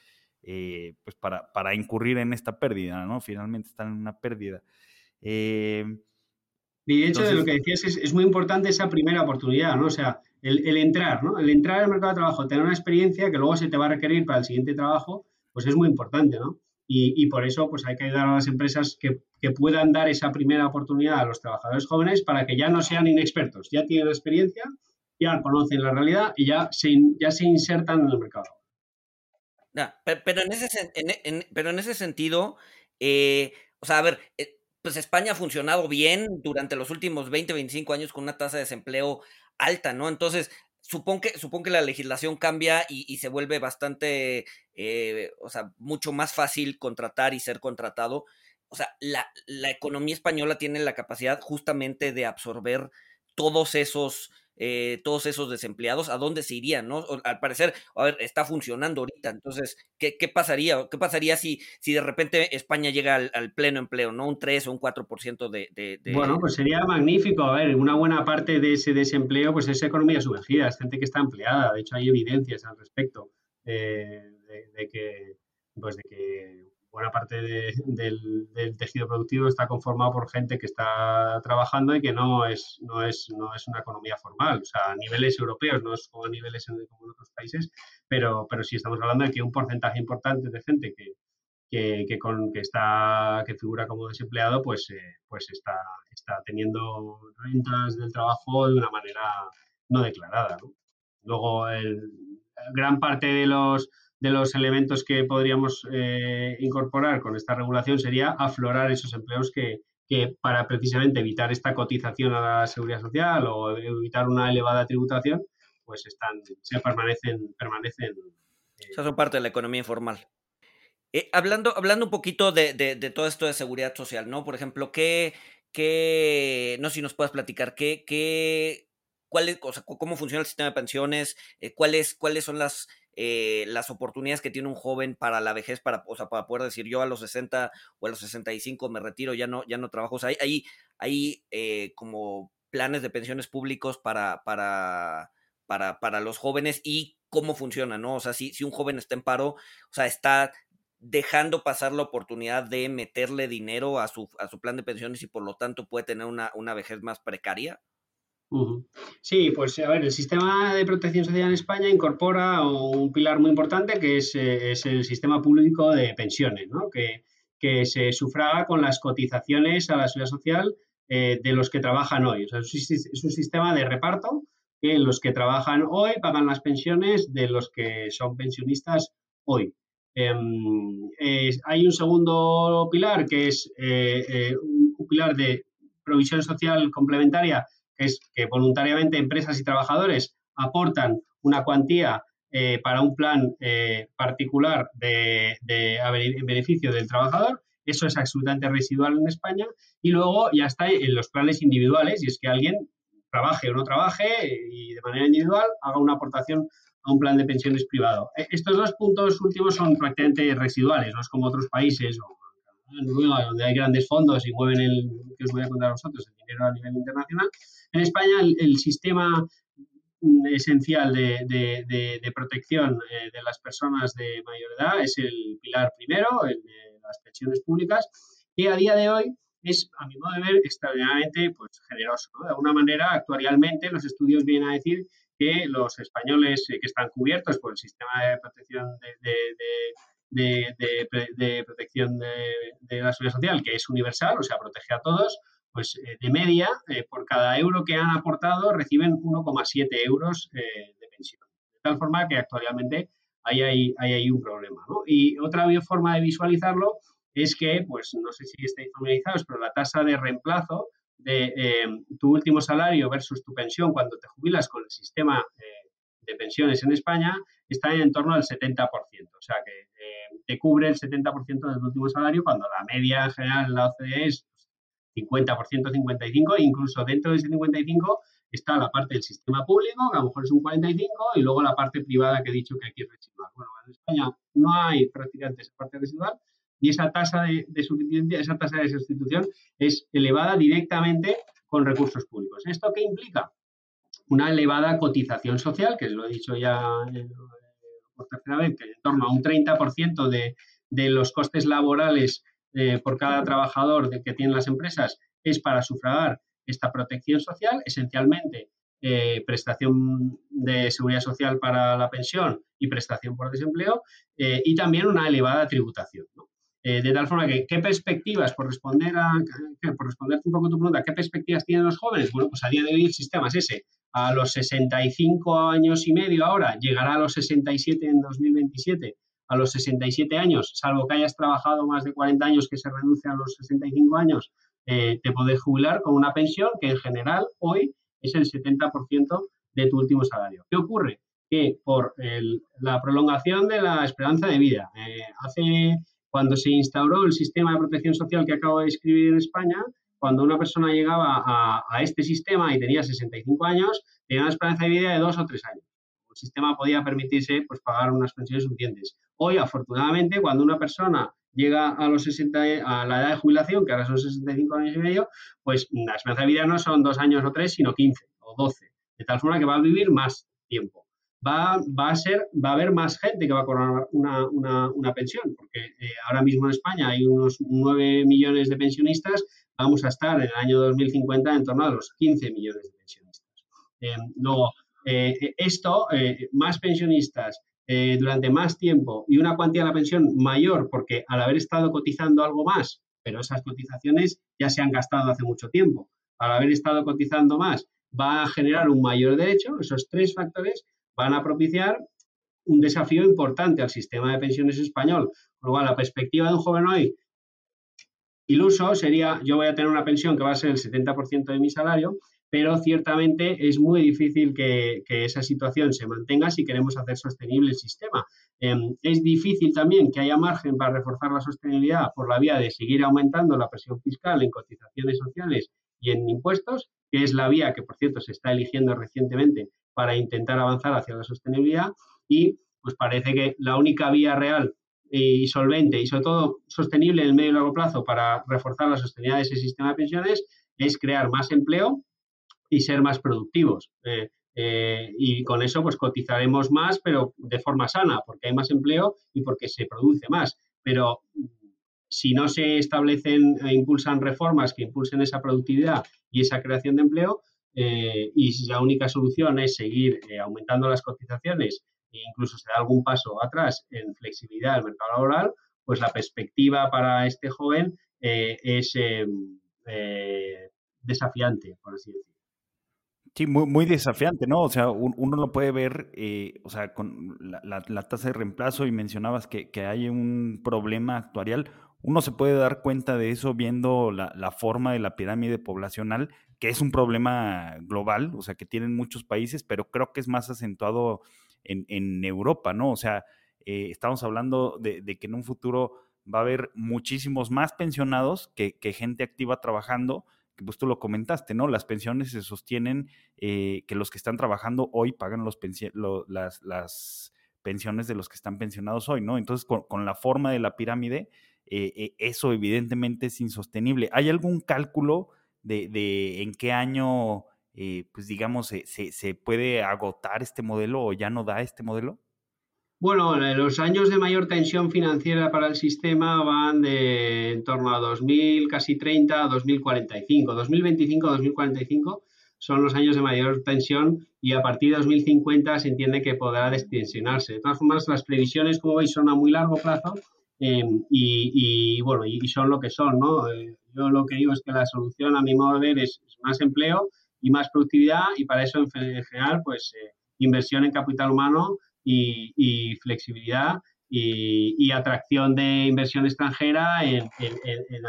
eh, pues para, para, incurrir en esta pérdida, ¿no? Finalmente están en una pérdida. Eh, Y de hecho, de lo que decías, es, muy importante esa primera oportunidad, ¿no? O sea, el, entrar, ¿no? El entrar al mercado de trabajo, tener una experiencia que luego se te va a requerir para el siguiente trabajo, pues es muy importante, ¿no? Y, por eso, pues hay que ayudar a las empresas que, puedan dar esa primera oportunidad a los trabajadores jóvenes para que ya no sean inexpertos, ya tienen experiencia, ya conocen la realidad y ya se, insertan en el mercado. pero, en ese, pero en ese sentido, eh, o sea, a ver, eh, pues España ha funcionado bien durante los últimos 20, 25 años con una tasa de desempleo alta, ¿no? Entonces, supongo que, supongo que la legislación cambia y, se vuelve bastante, eh, o sea, mucho más fácil contratar y ser contratado. O sea, la, la economía española tiene la capacidad justamente de absorber todos esos eh, todos esos desempleados, ¿a dónde se irían? ¿no? Al parecer, a ver, está funcionando ahorita, entonces, ¿qué, qué pasaría? ¿Qué pasaría si, si de repente España llega al, pleno empleo, ¿no? Un 3 o un 4% de, de, de... Bueno, pues sería magnífico. A ver, una buena parte de ese desempleo, pues es economía sumergida, es gente que está empleada, de hecho hay evidencias al respecto eh, de, que, pues de que buena parte del, tejido productivo está conformado por gente que está trabajando y que no es, no es, no es una economía formal, o sea, a niveles europeos, no es como a niveles en, como en otros países, pero, pero sí estamos hablando de que un porcentaje importante de gente que, que, con, que, está, que figura como desempleado, pues, eh, pues está, está teniendo rentas del trabajo de una manera no declarada. Luego, el, gran parte de los de los elementos que podríamos eh, incorporar con esta regulación sería aflorar esos empleos que, para precisamente evitar esta cotización a la seguridad social o evitar una elevada tributación, pues están, se permanecen, permanecen. Eh, parte de la economía informal. Eh, hablando, hablando un poquito de, todo esto de seguridad social, ¿no? Por ejemplo, ¿qué, qué no sé si nos puedes platicar, qué, qué, cuál cómo funciona el sistema de pensiones, cuáles, cuáles son las eh, las oportunidades que tiene un joven para la vejez, para, o sea, para poder decir yo a los 60 o a los 65 me retiro, ya no, ya no trabajo. O sea, hay, hay, eh, como planes de pensiones públicos para, para, para, para los jóvenes y cómo funciona, ¿no? O sea, si, si un joven está en paro, o sea, está dejando pasar la oportunidad de meterle dinero a su, a su plan de pensiones y por lo tanto puede tener una, una vejez más precaria. Sí, pues a ver, el sistema de protección social en España incorpora un pilar muy importante que es, eh, el sistema público de pensiones, ¿no? que, que, se sufraga con las cotizaciones a la seguridad social eh, de los que trabajan hoy. Es un sistema de reparto que los que trabajan hoy pagan las pensiones de los que son pensionistas hoy. Em, hay un segundo pilar que es eh, un pilar de provisión social complementaria es que voluntariamente empresas y trabajadores aportan una cuantía eh, para un plan eh, particular de, en beneficio del trabajador. Eso es absolutamente residual en España. Y luego ya está en los planes individuales, y es que alguien trabaje o no trabaje y de manera individual haga una aportación a un plan de pensiones privado. E, estos dos puntos últimos son prácticamente residuales, no es como otros países o donde hay grandes fondos y mueven el, que os voy a contar a vosotros, el dinero a nivel internacional. En España el, sistema mm, esencial de, protección eh, de las personas de mayor edad es el pilar primero, el de las pensiones públicas, que a día de hoy es, a mi modo de ver, extraordinariamente pues, generoso. De alguna manera, actualmente los estudios vienen a decir que los españoles eh, que están cubiertos por el sistema de protección de, de, protección de, la seguridad social, que es universal, o sea, protege a todos, pues eh, de media, eh, por cada euro que han aportado, reciben 1,7 euros eh, de pensión. De tal forma que actualmente hay ahí, un problema. Y otra forma de visualizarlo es que, pues no sé si estáis familiarizados, pero la tasa de reemplazo de tu último salario versus tu pensión cuando te jubilas con el sistema de pensiones en España está en torno al 70%. O sea que te cubre el 70% del último salario cuando la media en general en la OCDE es 50%, 55%, e incluso dentro de ese 55% está la parte del sistema público, que a lo mejor es un 45%, y luluego la parte privada que he dicho que aquí es residual. Bueno, en España no hay prácticamente esa parte residual y esa tasa de, de esa tasa de sustitución es elevada directamente con recursos públicos. ¿Esto qué implica? una elevada cotización social, que lo he dicho ya eh, por tercera vez, que en torno a un 30% de, de los costes laborales eh, por cada trabajador que tienen las empresas es para sufragar esta protección social, esencialmente eh, prestación de seguridad social para la pensión y prestación por desempleo, eh, y también una elevada tributación. De tal forma que, ¿qué perspectivas, por responder a, por responderte un poco tu pregunta, ¿qué perspectivas tienen los jóvenes? Bueno, pues a día de hoy el sistema es ese. A los 65 años y medio ahora, llegará a los 67 en 2027, a los 67 años, salvo que hayas trabajado más de 40 años, que se reduce a los 65 años, te podés jubilar con una pensión que en general hoy es el 70% de tu último salario. ¿Qué ocurre? Que por la prolongación de la esperanza de vida, eh, hace cuando se instauró el sistema de protección social que acabo de describir en España, cuando una persona llegaba a, este sistema y tenía 65 años, tenía una esperanza de vida de dos o tres años. Sistema podía permitirse pues, pagar unas pensiones suficientes. Hoy, afortunadamente, cuando una persona llega a los 60, a la edad de jubilación, que ahora son 65 años y medio, pues la esperanza de vida no son dos años o tres, sino 15 o 12. De tal forma que va a vivir más tiempo. Va, va a ser, va a haber más gente que va a cobrar una, una, una pensión, porque eh, ahora mismo en España hay unos 9 millones de pensionistas, vamos a estar en el año 2050 en torno a los 15 millones de pensionistas. Eh, luego, eh, esto, más pensionistas, eh, durante más tiempo y una cuantía de la pensión mayor porque al haber estado cotizando algo más, pero esas cotizaciones ya se han gastado hace mucho tiempo, al haber estado cotizando más va a generar un mayor derecho, esos tres factores van a propiciar un desafío importante al sistema de pensiones español. Con lo cual, la perspectiva de un joven hoy iluso sería, yo voy a tener una pensión que va a ser el 70% de mi salario, pero ciertamente es muy difícil que, esa situación se mantenga si queremos hacer sostenible el sistema. Em, es difícil también que haya margen para reforzar la sostenibilidad por la vía de seguir aumentando la presión fiscal en cotizaciones sociales y en impuestos, que es la vía que, por cierto, se está eligiendo recientemente para intentar avanzar hacia la sostenibilidad. Y pues parece que la única vía real y solvente y sobre todo sostenible en el medio y largo plazo para reforzar la sostenibilidad de ese sistema de pensiones es crear más empleo y ser más productivos. Eh, eh, y con eso pues cotizaremos más, pero de forma sana, porque hay más empleo y porque se produce más. Pero si no se establecen e impulsan reformas que impulsen esa productividad y esa creación de empleo, eh, y si la única solución es seguir aumentando las cotizaciones e incluso se da algún paso atrás en flexibilidad del mercado laboral, pues la perspectiva para este joven es desafiante, por así decirlo. Sí, muy, muy desafiante, ¿no? O sea, uno lo puede ver, eh, o sea, con la, tasa de reemplazo y mencionabas que, hay un problema actuarial. Uno se puede dar cuenta de eso viendo la, forma de la pirámide poblacional, que es un problema global, o sea, que tienen muchos países, pero creo que es más acentuado en, Europa, ¿no? O sea, eh, estamos hablando de, que en un futuro va a haber muchísimos más pensionados que, que gente activa trabajando pues tú lo comentaste, ¿no? Las pensiones se sostienen, eh, que los que están trabajando hoy pagan las, pensiones de los que están pensionados hoy, ¿no? Entonces, con, la forma de la pirámide, eh, eh, eso evidentemente es insostenible. ¿Hay algún cálculo de, en qué año, pues digamos, se puede agotar este modelo o ya no da este modelo? Bueno, los años de mayor tensión financiera para el sistema van de en torno a 2000, casi 30, a 2045. 2025, 2045 son los años de mayor tensión y a partir de 2050 se entiende que podrá destensionarse. De todas formas, las previsiones, como veis, son a muy largo plazo em, y, bueno, y, son lo que son, ¿no? Eh, yo lo que digo es que la solución, a mi modo de ver, es, más empleo y más productividad y para eso, en, general, pues eh, inversión en capital humano y, flexibilidad y, atracción de inversión extranjera en,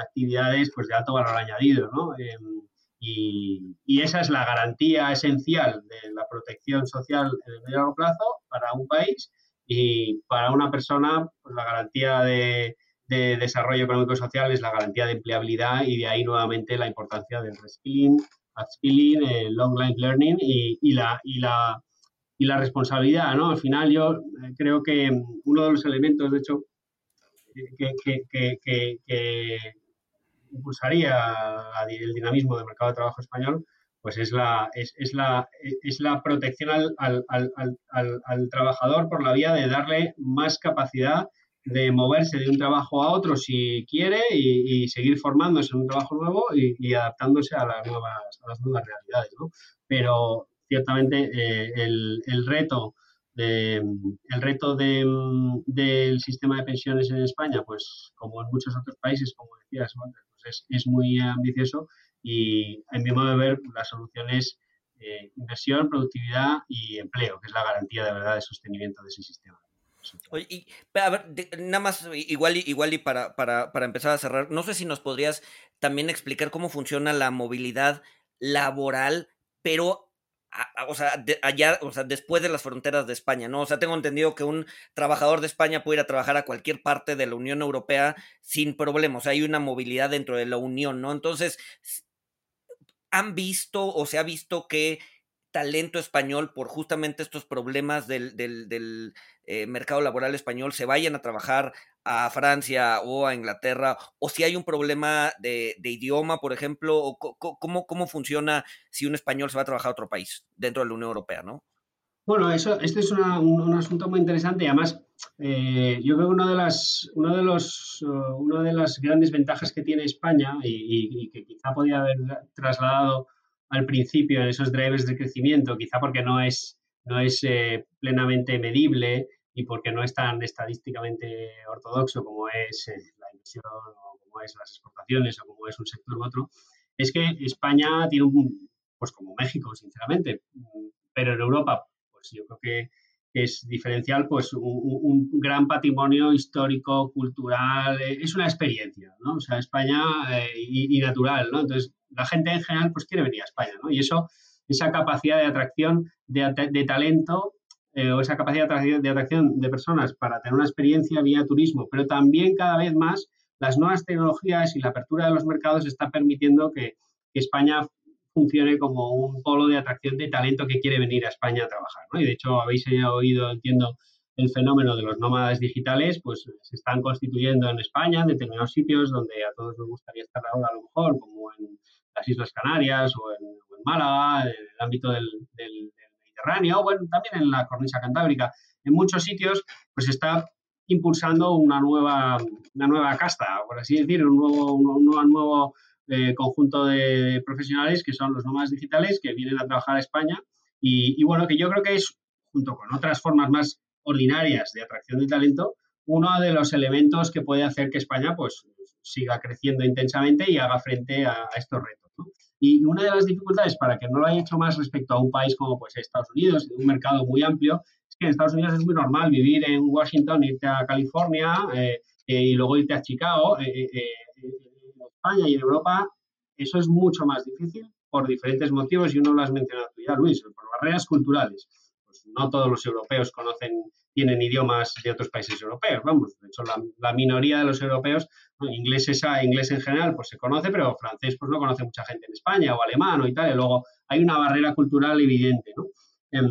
actividades pues, de alto valor añadido. ¿no? Em, y, esa es la garantía esencial de la protección social en el medio largo plazo para un país y para una persona pues, la garantía de, desarrollo económico y social es la garantía de empleabilidad y de ahí nuevamente la importancia del reskilling, upskilling, el long life learning y, la, y la y la responsabilidad, ¿no? Al final yo eh, creo que uno de los elementos, de hecho, que, impulsaría el dinamismo del mercado de trabajo español, pues es la, es, la, es la protección al, al, al, al, trabajador por la vía de darle más capacidad de moverse de un trabajo a otro si quiere y, seguir formándose en un trabajo nuevo y, adaptándose a las nuevas, a las nuevas realidades. ¿no? Pero ciertamente eh, el, el, reto, de, el reto de, del sistema de pensiones en España, pues como en muchos otros países, como decías, pues es, es, muy ambicioso y en mi modo de ver la solución es eh, inversión, productividad y empleo, que es la garantía de verdad de sostenimiento de ese sistema. Oye, y, a ver, nada más, igual igual y para, para, para, empezar a cerrar, no sé si nos podrías también explicar cómo funciona la movilidad laboral, pero, o, sea, allá, o sea, después de las fronteras de España, ¿no? O sea, tengo entendido que un trabajador de España puede ir a trabajar a cualquier parte de la Unión Europea sin problemas, o sea, hay una movilidad dentro de la Unión, ¿no? Entonces, ¿han visto o se ha visto que talento español por justamente estos problemas del, del, eh, mercado laboral español se vayan a trabajar a Francia o a Inglaterra, o si hay un problema de, idioma, por ejemplo, o cómo, cómo funciona si un español se va a trabajar a otro país dentro de la Unión Europea, ¿no? Bueno, eso, este es un, asunto muy interesante y además eh, yo creo que una de las, uno de los, una de las grandes ventajas que tiene España y, y que quizá podía haber trasladado al principio en esos drivers de crecimiento, quizá porque no es, no es eh, plenamente medible y porque no es tan estadísticamente ortodoxo como es eh, la inversión o como es las exportaciones o como es un sector u otro, es que España tiene un, pues como México, sinceramente, pero en Europa, pues yo creo que es diferencial, pues un, gran patrimonio histórico, cultural, eh, es una experiencia, ¿no? O sea, España y, y, natural, ¿no? Entonces, la gente en general pues quiere venir a España, ¿no? Y eso, esa capacidad de atracción de, talento eh, o esa capacidad de atracción, de personas para tener una experiencia vía turismo, pero también cada vez más las nuevas tecnologías y la apertura de los mercados está permitiendo que, España funcione como un polo de atracción de talento que quiere venir a España a trabajar, ¿no? Y de hecho habéis oído, entiendo, el fenómeno de los nómadas digitales, pues se están constituyendo en España, en determinados sitios donde a todos nos gustaría estar ahora a lo mejor, como en las Islas Canarias o en, Málaga, en el ámbito del, Mediterráneo, o bueno, también en la cornisa cantábrica. En muchos sitios, pues está impulsando una nueva, una nueva casta, por así decir, un nuevo, un nuevo, eh, conjunto de profesionales que son los nómadas digitales que vienen a trabajar a España y, y, bueno, que yo creo que es, junto con otras formas más ordinarias de atracción de talento, uno de los elementos que puede hacer que España pues, siga creciendo intensamente y haga frente a, estos retos. Y una de las dificultades para que no lo haya hecho más respecto a un país como pues, Estados Unidos, un mercado muy amplio, es que en Estados Unidos es muy normal vivir en Washington, irte a California eh, eh, y luego irte a Chicago. Eh, en España y en Europa eso es mucho más difícil por diferentes motivos y uno lo has mencionado tú ya, Luis, por barreras culturales. Pues no todos los europeos conocen tienen idiomas de otros países europeos. Vamos, de hecho, la, minoría de los europeos, inglés, inglés en general, pues se conoce, pero francés pues no conoce mucha gente en España, o alemán, o Italia. Luego hay una barrera cultural evidente, ¿no? Em,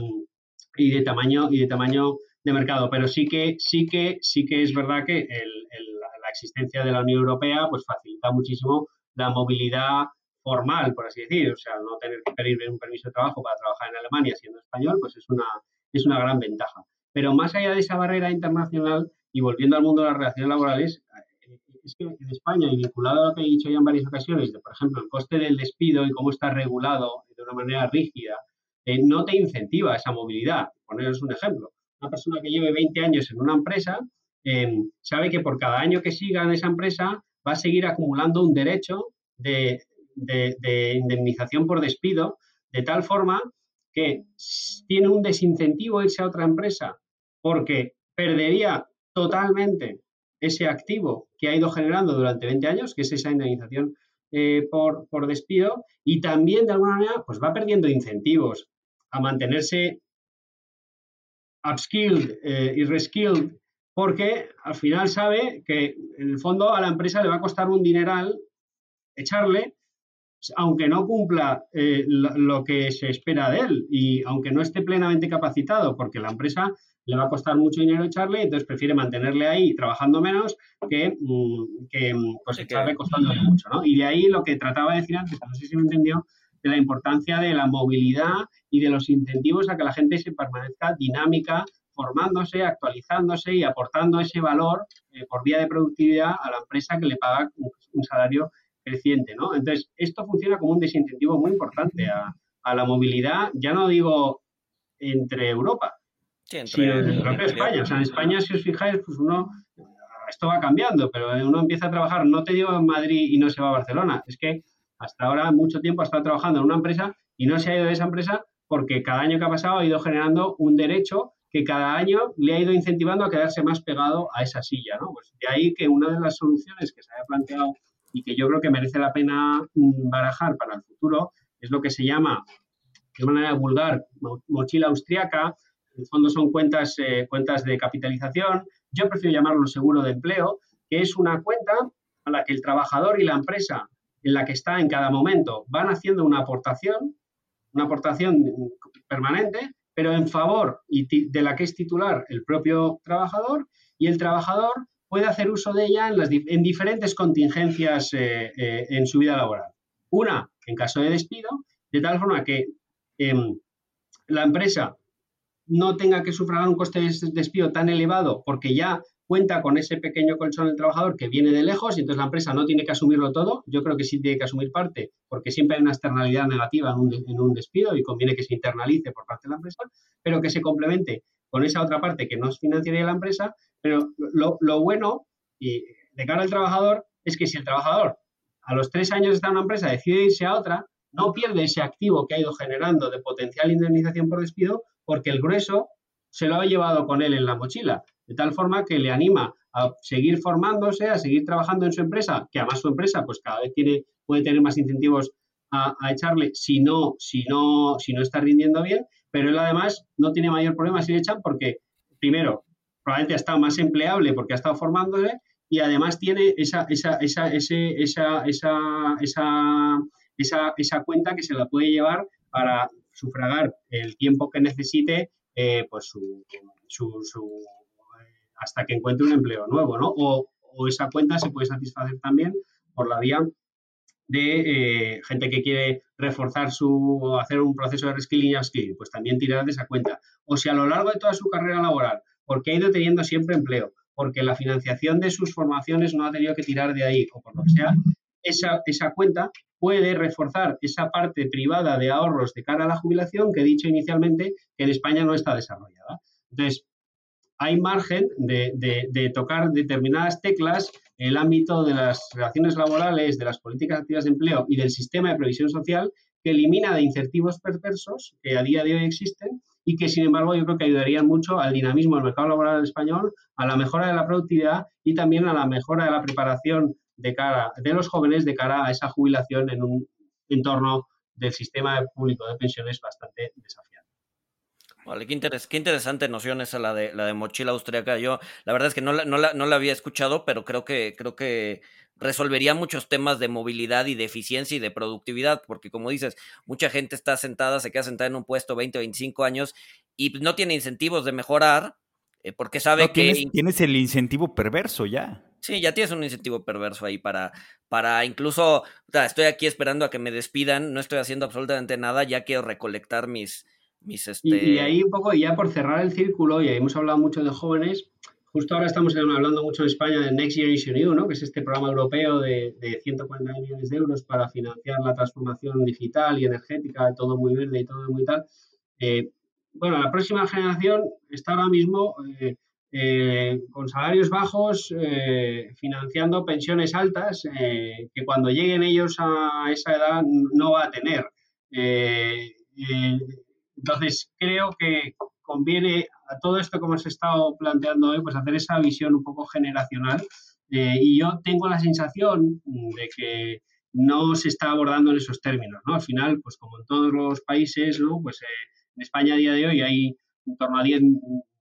y de tamaño, y de tamaño de mercado. Pero sí que, sí que, sí que es verdad que la existencia de la Unión Europea pues facilita muchísimo la movilidad formal, por así decir, o sea, no tener que pedir un permiso de trabajo para trabajar en Alemania siendo español, pues es una, es una gran ventaja. Pero más allá de esa barrera internacional y volviendo al mundo de las relaciones laborales, eh, es que en España, y vinculado a lo que he dicho ya en varias ocasiones, de, por ejemplo, el coste del despido y cómo está regulado de una manera rígida, eh, no te incentiva esa movilidad. Poneros un ejemplo. Una persona que lleve 20 años en una empresa em, sabe que por cada año que siga en esa empresa va a seguir acumulando un derecho de, de indemnización por despido, de tal forma que tiene un desincentivo irse a otra empresa porque perdería totalmente ese activo que ha ido generando durante 20 años, que es esa indemnización eh, por, despido, y también de alguna manera pues va perdiendo incentivos a mantenerse upskilled eh, y reskilled, porque al final sabe que en el fondo a la empresa le va a costar un dineral echarle, aunque no cumpla eh, lo que se espera de él y aunque no esté plenamente capacitado, porque la empresa le va a costar mucho dinero echarle, entonces prefiere mantenerle ahí trabajando menos que, mm, que mm, pues, echarle costándole mucho, ¿no? Y de ahí lo que trataba de decir antes, no sé si me entendió, de la importancia de la movilidad y de los incentivos a que la gente se permanezca dinámica, formándose, actualizándose y aportando ese valor eh, por vía de productividad a la empresa que le paga un, salario creciente, ¿no? Entonces, esto funciona como un desincentivo muy importante a, la movilidad, ya no digo entre Europa, sino en propia España. O sea, en España, si os fijáis, pues uno, esto va cambiando, pero uno empieza a trabajar, no te digo en Madrid y no se va a Barcelona, es que hasta ahora mucho tiempo ha estado trabajando en una empresa y no se ha ido de esa empresa porque cada año que ha pasado ha ido generando un derecho que cada año le ha ido incentivando a quedarse más pegado a esa silla, ¿no? Pues de ahí que una de las soluciones que se haya planteado y que yo creo que merece la pena mm, barajar para el futuro es lo que se llama, de manera vulgar, mochila austriaca. En el fondo son cuentas, eh, cuentas de capitalización. Yo prefiero llamarlo seguro de empleo, que es una cuenta a la que el trabajador y la empresa en la que está en cada momento van haciendo una aportación, una aportación permanente, pero en favor de la que es titular el propio trabajador y el trabajador puede hacer uso de ella en, diferentes contingencias eh, eh, en su vida laboral. Una, en caso de despido, de tal forma que em, la empresa no tenga que sufragar un coste de despido tan elevado porque ya cuenta con ese pequeño colchón del trabajador que viene de lejos y entonces la empresa no tiene que asumirlo todo. Yo creo que sí tiene que asumir parte porque siempre hay una externalidad negativa en un, despido y conviene que se internalice por parte de la empresa, pero que se complemente con esa otra parte que no es financiera de la empresa. Pero lo, bueno y de cara al trabajador es que si el trabajador a los tres años de estar en una empresa decide irse a otra, no pierde ese activo que ha ido generando de potencial indemnización por despido porque el grueso se lo ha llevado con él en la mochila de tal forma que le anima a seguir formándose, a seguir trabajando en su empresa, que además su empresa pues cada vez tiene, puede tener más incentivos a, echarle si no, si, no, si no está rindiendo bien, pero él además no tiene mayor problema si le echan porque, primero, probablemente ha estado más empleable porque ha estado formándose y además tiene esa, esa, esa, ese, esa, esa, esa, esa, esa cuenta que se la puede llevar para sufragar el tiempo que necesite eh, pues su, su, su, hasta que encuentre un empleo nuevo, ¿no? O, esa cuenta se puede satisfacer también por la vía de eh, gente que quiere reforzar su, hacer un proceso de reskilling y upskilling, pues también tirar de esa cuenta. O si a lo largo de toda su carrera laboral, porque ha ido teniendo siempre empleo, porque la financiación de sus formaciones no ha tenido que tirar de ahí, o por lo que sea, esa, esa cuenta puede reforzar esa parte privada de ahorros de cara a la jubilación que he dicho inicialmente que en España no está desarrollada. Entonces, hay margen de, tocar determinadas teclas en el ámbito de las relaciones laborales, de las políticas activas de empleo y del sistema de previsión social que elimina de incentivos perversos que a día de hoy existen y que, sin embargo, yo creo que ayudarían mucho al dinamismo del mercado laboral español, a la mejora de la productividad y también a la mejora de la preparación de cara de los jóvenes de cara a esa jubilación en un entorno del sistema público de pensiones bastante desafiante. Vale, qué, interesante noción esa la de la de mochila austriaca. Yo la verdad es que no la, no la, había escuchado, pero creo que, creo que resolvería muchos temas de movilidad y de eficiencia y de productividad, porque como dices, mucha gente está sentada, se queda sentada en un puesto 20 o 25 años y no tiene incentivos de mejorar, eh, porque sabe que... Tienes, tienes, el incentivo perverso ya. Sí, ya tienes un incentivo perverso ahí para, para incluso, o sea, estoy aquí esperando a que me despidan, no estoy haciendo absolutamente nada, ya quiero recolectar mis, y, y, ahí un poco, ya por cerrar el círculo, y ahí hemos hablado mucho de jóvenes, justo ahora estamos hablando mucho en España del Next Generation EU, ¿no? que es este programa europeo de, de 140 millones de euros para financiar la transformación digital y energética, todo muy verde y todo muy tal. Eh, bueno, la próxima generación está ahora mismo eh, eh, con salarios bajos, financiando pensiones altas, que cuando lleguen ellos a esa edad no va a tener. Entonces, creo que conviene a todo esto como se estado planteando hoy, pues hacer esa visión un poco generacional. Eh, y yo tengo la sensación de que no se está abordando en esos términos, ¿no? Al final, pues como en todos los países, ¿no? Pues eh, en España a día de hoy hay en torno a 10,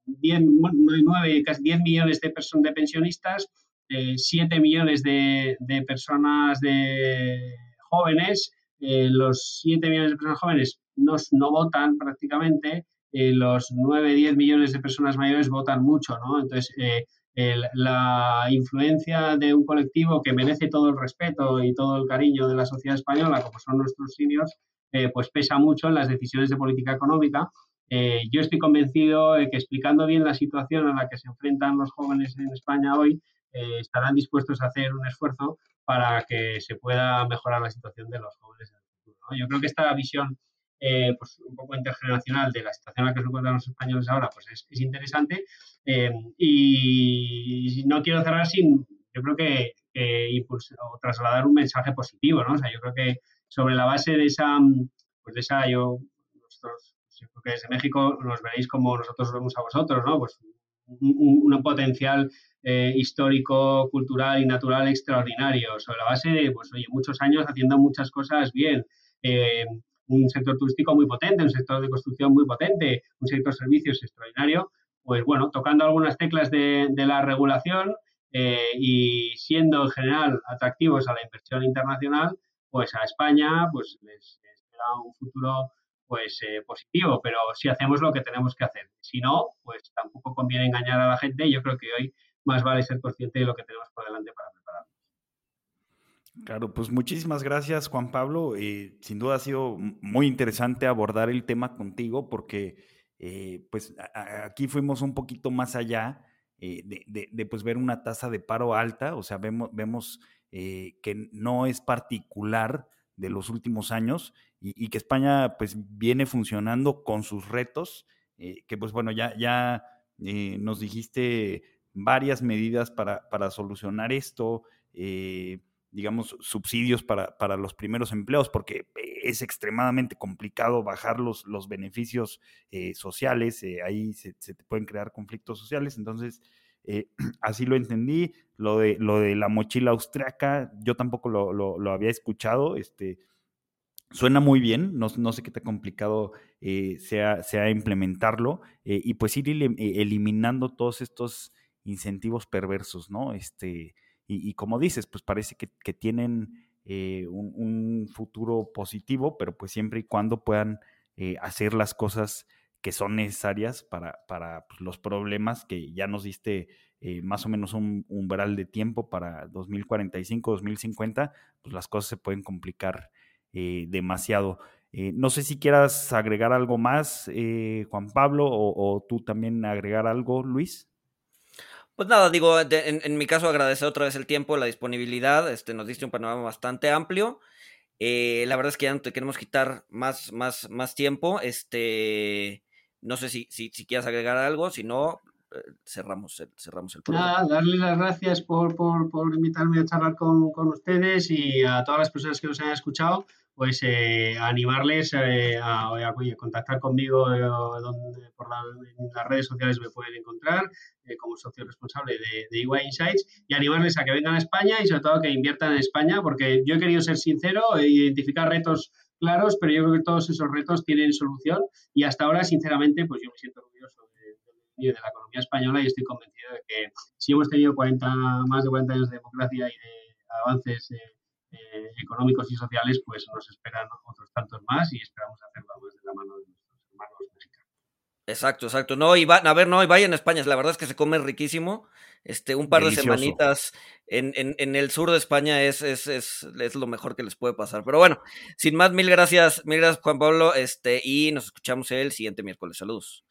10 9, casi 10 millones de, personas, de pensionistas, 7 eh, millones de, de personas de jóvenes, los 7 millones de personas jóvenes no, votan prácticamente, eh, los 9, 10 millones de personas mayores votan mucho, ¿no? Entonces, eh, la influencia de un colectivo que merece todo el respeto y todo el cariño de la sociedad española, como son nuestros seniors, eh, pues pesa mucho en las decisiones de política económica yo estoy convencido de que explicando bien la situación a la que se enfrentan los jóvenes en España hoy, estarán dispuestos a hacer un esfuerzo para que se pueda mejorar la situación de los jóvenes. Yo creo que esta visión eh, pues un poco intergeneracional de la situación en la que se encuentran los españoles ahora, pues es, interesante. Eh, y no quiero cerrar sin, yo creo que, o trasladar un mensaje positivo, ¿no? O sea, yo creo que sobre la base de esa, pues de esa, yo, nosotros, yo creo que desde México nos veréis como nosotros vemos a vosotros, ¿no? Pues un, potencial eh, histórico, cultural y natural extraordinario, sobre la base de, pues, oye, muchos años haciendo muchas cosas bien un sector turístico muy potente, un sector de construcción muy potente, un sector servicios extraordinario, pues bueno, tocando algunas teclas de, la regulación eh, y siendo en general atractivos a la inversión internacional, pues a España pues les, espera un futuro pues eh, positivo, pero si hacemos lo que tenemos que hacer. Si no, pues tampoco conviene engañar a la gente. Yo creo que hoy más vale ser consciente de lo que tenemos por delante para prepararnos. Claro, pues muchísimas gracias Juan Pablo. Eh, sin duda ha sido muy interesante abordar el tema contigo porque eh, pues aquí fuimos un poquito más allá eh, de, pues ver una tasa de paro alta, o sea, vemos, vemos que no es particular de los últimos años y, que España pues viene funcionando con sus retos, que pues bueno, ya, ya nos dijiste varias medidas para, para solucionar esto digamos, subsidios para, para, los primeros empleos, porque es extremadamente complicado bajar los, los beneficios eh, sociales, eh, ahí se, pueden crear conflictos sociales, entonces eh, así lo entendí, lo de, lo de la mochila austriaca, yo tampoco lo, lo, había escuchado, este, suena muy bien, no, no sé qué tan complicado sea, sea, implementarlo, y pues ir eliminando todos estos incentivos perversos, ¿no? Este, y, como dices, pues parece que, tienen eh, un, futuro positivo, pero pues siempre y cuando puedan eh, hacer las cosas que son necesarias para, para pues, los problemas que ya nos diste eh, más o menos un umbral de tiempo para 2045, 2050, pues las cosas se pueden complicar demasiado. no sé si quieras agregar algo más, Juan Pablo, o, tú también agregar algo, Luis. Pues nada, digo, en, mi caso agradecer otra vez el tiempo, la disponibilidad, este, nos diste un panorama bastante amplio. Eh, la verdad es que ya no te queremos quitar más, más, más tiempo. Este, no sé si, si, quieres agregar algo, si no, eh, cerramos el, cerramos el programa. Darle las gracias por, por, por invitarme a charlar con, con, ustedes y a todas las personas que nos han escuchado pues eh, animarles eh, a, contactar conmigo eh, donde, por en las redes sociales me pueden encontrar como socio responsable de, de EY Insights y animarles a que vengan a España y sobre todo que inviertan en España porque yo he querido ser sincero e identificar retos claros, pero yo creo que todos esos retos tienen solución y hasta ahora, sinceramente, pues yo me siento orgulloso de, de la economía española y estoy convencido de que si hemos tenido 40, más de 40 años de democracia y de avances eh, económicos y sociales, pues nos esperan otros tantos más y esperamos hacerlo más de la mano de nuestros hermanos mexicanos. Exacto, exacto. No, y va, a ver, no, y vayan a España, la verdad es que se come riquísimo. Este, un par de semanitas en, en, el sur de España es, es, es, es, lo mejor que les puede pasar. Pero bueno, sin más, mil gracias, mil gracias Juan Pablo, este, y nos escuchamos el siguiente miércoles. Saludos.